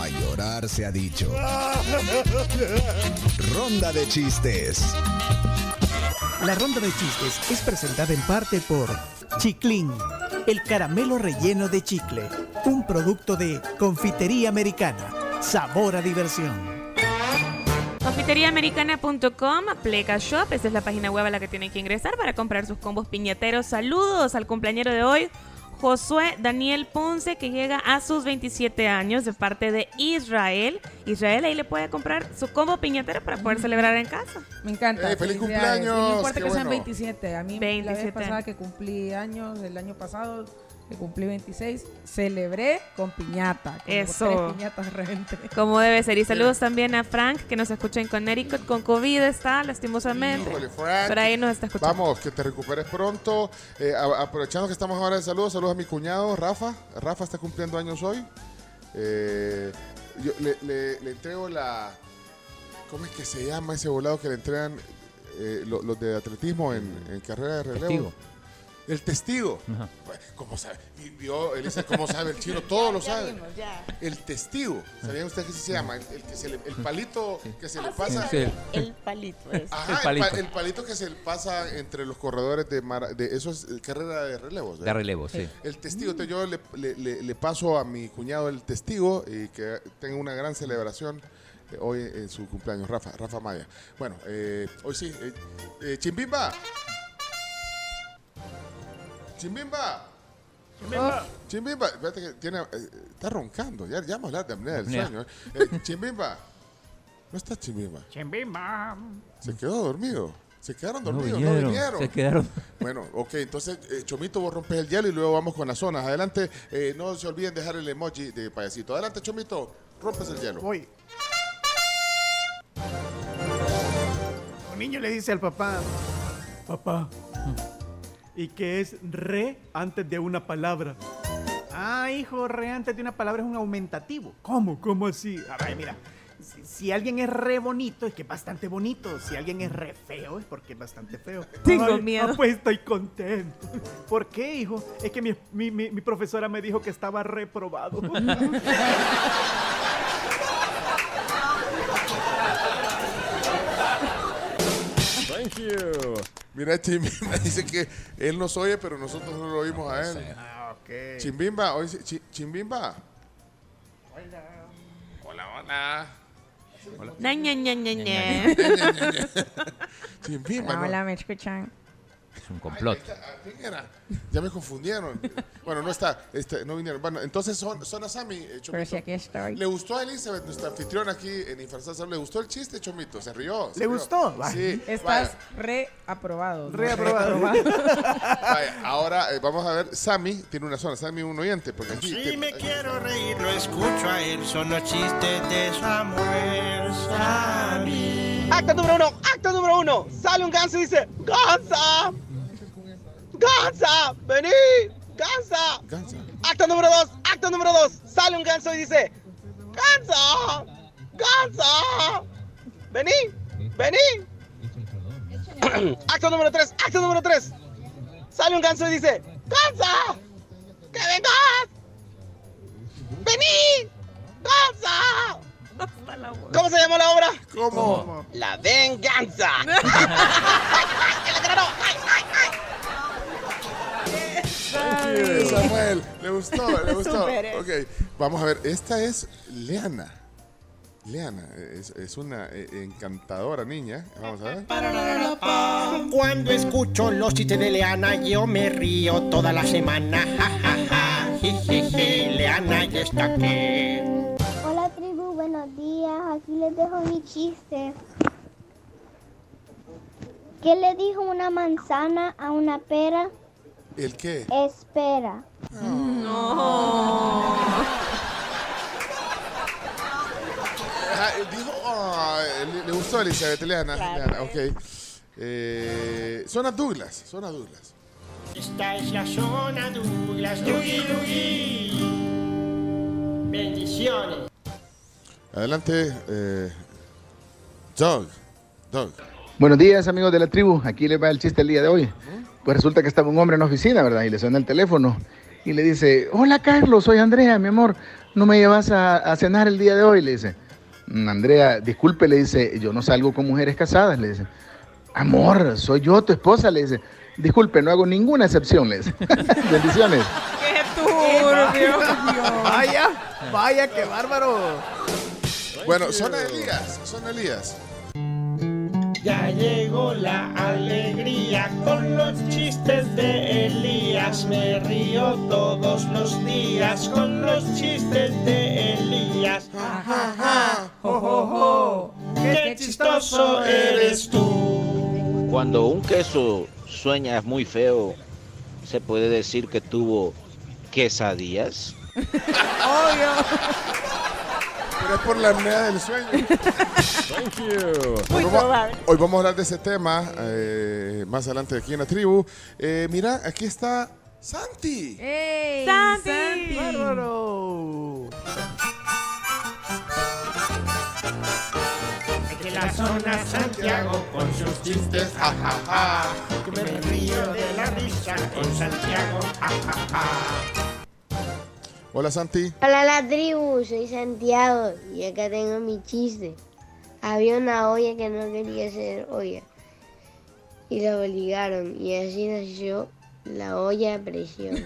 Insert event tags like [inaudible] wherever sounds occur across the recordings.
a llorar se ha dicho. Ronda de chistes. La ronda de chistes es presentada en parte por Chiclin, el caramelo relleno de chicle, un producto de confitería americana. Sabor a diversión. Confiteriaamericana.com, Pleca Shop, esa es la página web a la que tienen que ingresar para comprar sus combos piñateros. Saludos al cumpleañero de hoy, Josué Daniel Ponce, que llega a sus 27 años de parte de Israel. Israel ahí le puede comprar su combo piñatero para poder celebrar en casa. Me encanta. ¡Eh, feliz cumpleaños! No importa ¡Qué que sean bueno! 27. A mí la 27. vez pasada que cumplí años, el año pasado que cumplí 26, celebré con piñata. como Eso. Tres piñatas. Como debe ser. Y saludos también a Frank, que nos escucha en Connecticut con COVID, está lastimosamente. Híjole, Frank. Pero ahí nos está escuchando. Vamos, que te recuperes pronto. Eh, aprovechando que estamos ahora de saludos, saludos a mi cuñado Rafa. Rafa está cumpliendo años hoy. Eh, yo le, le- le entrego la. ¿Cómo es que se llama ese volado que le entregan eh, lo- los de atletismo en, en carrera de relevo? Testigo. El testigo. Ajá. ¿Cómo sabe? Y vio, él dice, ¿cómo sabe el chino? Todo lo sabe. El testigo. ¿Sabían ustedes qué se llama? El, el que se le- el palito que se le pasa. Sí. El palito [laughs] es. Ajá, El el, palito. pa- el palito que se le pasa entre los corredores de, mara- de eso es eh, carrera de relevos. De ¿verdad? relevo, sí. El testigo, entonces yo le, le- le- le paso a mi cuñado el testigo y que tenga una gran celebración eh, hoy en su cumpleaños, Rafa, Rafa Maya. Bueno, eh, hoy sí, eh, eh, Chimbimba. Chimbimba. Chimbimba, espérate que tiene, eh, está roncando, ya, ya vamos a hablar de apnea del sueño. eh. Eh, Chimbimba, ¿no está Chimbimba? Chimbimba. Se quedó dormido. Se quedaron dormidos, no vinieron, vinieron. se quedaron. Bueno, ok, entonces, eh, Chomito, vos rompes el hielo y luego vamos con las zonas. Adelante, eh, no se olviden dejar el emoji de payasito. Adelante, Chomito, rompes el hielo. Voy. Un niño le dice al papá, papá, ¿y qué es re antes de una palabra? Ah, hijo, re antes de una palabra es un aumentativo. ¿Cómo? ¿Cómo así? A ver, mira. Si, si alguien es re bonito, es que es bastante bonito. Si alguien es re feo, es porque es bastante feo. Tengo miedo. Ah, pues estoy contento. ¿Por qué, hijo? Es que mi, mi- mi- mi profesora me dijo que estaba reprobado. [laughs] Thank you. Mira, Chimbimba [laughs] dice que él nos oye, pero nosotros no lo oímos a él. ah, ok. Chimbimba, hoy Chi- Chimbimba. Hola, hola. Ña. Chimbimba, ¿no? Hola, ¿me escuchan? Es un complot. ¿A quién era? Ya me confundieron. Bueno, no está, este, no vinieron. Bueno, entonces son, son a Sammy, eh, Chomito. Pero si aquí estoy. ¿Le gustó a Elizabeth, nuestra anfitriona aquí en Infarzal? ¿Le gustó el chiste, Chomito? ¿Se rió? ¿Se ¿Le rió? gustó? Sí. Estás reaprobado. ¿no? Reaprobado. vaya, [laughs] ahora eh, vamos a ver. Sammy tiene una zona. Sammy un oyente. Porque aquí Si te- me quiero reír, lo escucho a él. Son los chistes de Samuel Sammy. Acto número uno, acto número uno. Sale un ganso y dice, ¡Gansa! ¡Gansa! ¡Vení! ¡Gansa! Gansa. Acto número dos, acto número dos. Sale un ganso y dice, ¡Gansa! ¡Gansa! ¡Vení! ¡Vení! [clears throat] acto número tres, acto número tres. Sale un ganso y dice, ¡Gansa! ¡Que vengas! ¡Vení! ¡Gansa! ¿Cómo se llama la obra? ¿Cómo? La venganza. [laughs] Sí, Samuel, le gustó, le [laughs] gustó. Ok, vamos a ver. Esta es Leana. Leana es, es una eh, encantadora niña. Vamos a ver. Cuando escucho los chistes de Leana, yo me río toda la semana. Ja, ja, ja. Leana ya está aquí. Hola tribu, buenos días. Aquí les dejo mi chiste. ¿Qué le dijo una manzana a una pera? ¿El qué? Espera. Ah, eh, dijo, ah, le, le gustó a Elizabeth, Leana. Leana, ok. Eh, zona Douglas, zona Douglas. Esta es la zona Douglas. Dougie, Dougie. Bendiciones. Adelante, eh, Doug. Doug. Buenos días amigos de la tribu, aquí les va el chiste el día de hoy. Pues resulta que estaba un hombre en la oficina, ¿verdad? Y le suena el teléfono y le dice, hola Carlos, soy Andrea, mi amor, ¿no me llevas a, a cenar el día de hoy? Le dice, "Mm, Andrea, disculpe, le dice, yo no salgo con mujeres casadas, le dice, amor, soy yo, tu esposa, le dice, disculpe, no hago ninguna excepción, le dice, [laughs] bendiciones. ¡Qué turbio! Vaya, vaya, qué bárbaro. Bueno, son Elías, son Elías. Ya llegó la alegría con los chistes de Elías. Me río todos los días con los chistes de Elías. Ja, ja, ja, jo, jo, jo. Qué chistoso eres tú. Cuando un queso sueña muy feo, ¿se puede decir que tuvo quesadillas? Pero es por la apnea del sueño. Thank you. Hoy vamos, hoy vamos a hablar de ese tema eh, más adelante aquí en la tribu. Eh, mira, aquí está Santi. ¡Ey! ¡Santi! Bárbaro. De la zona Santiago con sus chistes, ja, ja, ja. Que me río de la risa con Santiago, ja, ja, ja. Hola Santi. Hola la tribu, soy Santiago y acá tengo mi chiste. Había una olla que no quería ser olla y la obligaron y así nació la olla a presión. [laughs]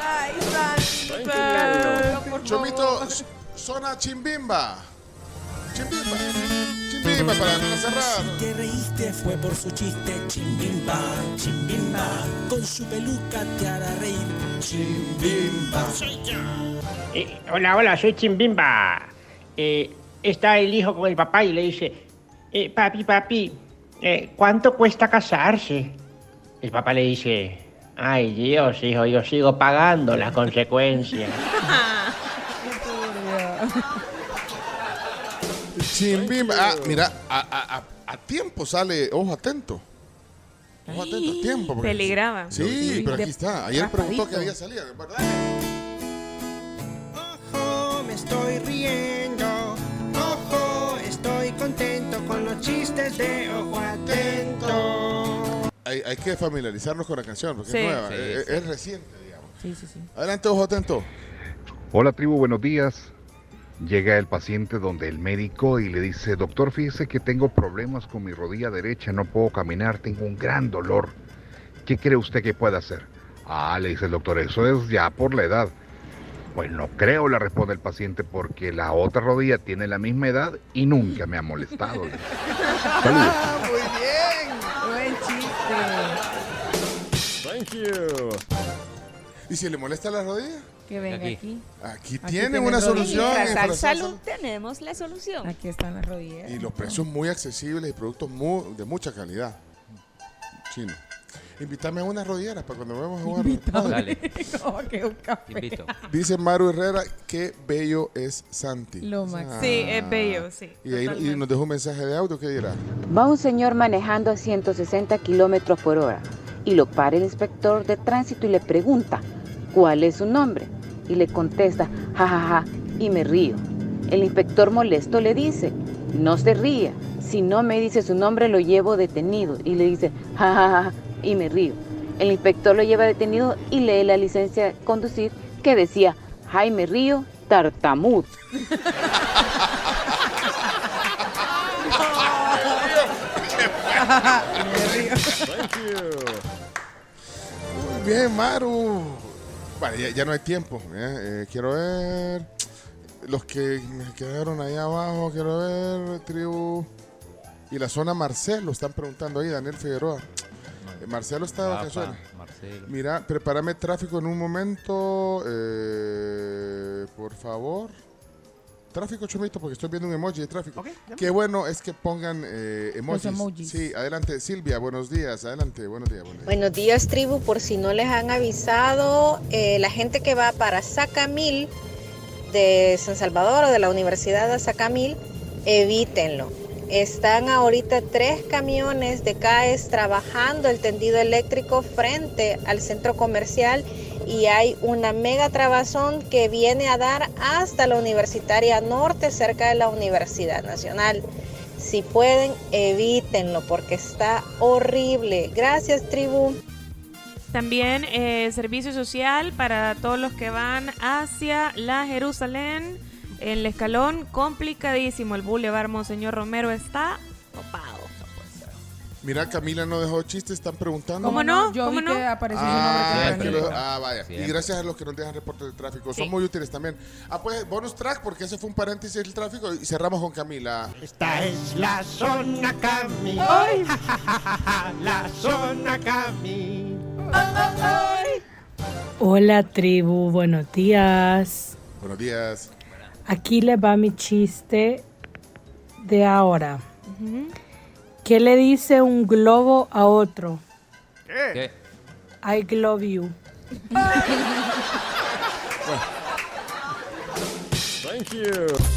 ¡Ay, Santi! Chomito, zona Chimbimba. Chimbimba. Chimbimba para no cerrar. te reíste fue por su chiste chimbimba, chimbimba. Con su peluca te hará reír. Chimbimba. Eh, hola, hola, soy Chimbimba. Eh, está el hijo con el papá y le dice, eh, papi, papi, eh, ¿cuánto cuesta casarse? El papá le dice, ay Dios, hijo, yo sigo pagando las consecuencias. [laughs] Chimbimba. Ah, mira, a, a- a- a tiempo sale. Ojo atento. Ojo atento, a tiempo. porque- Peligraba. Sí, pero aquí está. Ayer preguntó que había salido, ¿verdad? Ojo, me estoy riendo. Ojo, estoy contento con los chistes de Ojo Atento. Hay, hay que familiarizarnos con la canción porque Sí. es nueva, Sí, es, sí. es reciente, digamos. Sí, sí, sí. Adelante, ojo atento. Hola tribu, buenos días. Llega el paciente donde el médico y le dice, doctor, fíjese que tengo problemas con mi rodilla derecha, no puedo caminar, tengo un gran dolor. ¿Qué cree usted que puede hacer? Ah, le dice el doctor, eso es ya por la edad. Pues no creo, le responde el paciente, porque la otra rodilla tiene la misma edad y nunca me ha molestado. [laughs] Saludos. Muy bien. Buen chiste. Thank you. ¿Y si le molesta la rodilla? Que venga Aquí. aquí. Aquí, tiene una solución. En Salud tenemos la solución. Aquí están las rodilleras. Y los precios muy accesibles y productos muy- de mucha calidad. Chino. Invítame a unas rodilleras para cuando vamos a jugar. Invítame. Dale, [laughs] que un café. te invito. Dice Maru Herrera, qué bello es Santi. Lo Ah. máximo. Sí, es bello, sí. Y, ahí, y nos dejó un mensaje de audio, ¿qué dirá? Va un señor manejando a 160 kilómetros por hora y lo para el inspector de tránsito y le pregunta cuál es su nombre y le contesta jajaja y me río. El inspector molesto le dice no se ría, si no me dice su nombre lo llevo detenido y le dice jajaja y me río. El inspector lo lleva detenido y lee la licencia de conducir que decía Jaime Río tartamud. [laughs] Muy bien, Maru. Vale, ya, ya no hay tiempo. ¿eh? Eh, quiero ver los que me quedaron ahí abajo. Quiero ver, tribu. Y la zona Marcelo, están preguntando ahí, Daniel Figueroa. Eh, Marcelo está de vacaciones. Mira, prepárame tráfico en un momento. eh, por favor. Tráfico, Chomito, porque estoy viendo un emoji de tráfico. Qué bueno es que pongan eh, emojis. emojis. Sí, adelante, Silvia, buenos días. Adelante, buenos días. Buenos días. Buenos días, tribu. Por si no les han avisado, eh, la gente que va para Sacamil de San Salvador o de la Universidad de Sacamil, evítenlo. Están ahorita tres camiones de CAES trabajando el tendido eléctrico frente al centro comercial y hay una mega trabazón que viene a dar hasta la Universitaria Norte, cerca de la Universidad Nacional. Si pueden, evítenlo porque está horrible. Gracias, tribu. También eh, servicio social para todos los que van hacia la Jerusalén. El escalón complicadísimo. El Boulevard Monseñor Romero está. Mira, Camila no dejó chistes, están preguntando. ¿Cómo no? Yo ¿Cómo vi no? que apareció su Ah, nombre que ah, vaya. Y gracias a los que nos dejan reportes de tráfico. Sí. Son muy útiles también. Ah, pues bonus track, porque ese fue un paréntesis del tráfico. Y cerramos con Camila. Esta es la zona Cami. Ay. [laughs] la zona Cami. Hola tribu, buenos días. Buenos días. Aquí les va mi chiste de ahora. ¿Qué le dice un globo a otro? ¿Qué? I glove you. [laughs] Thank you.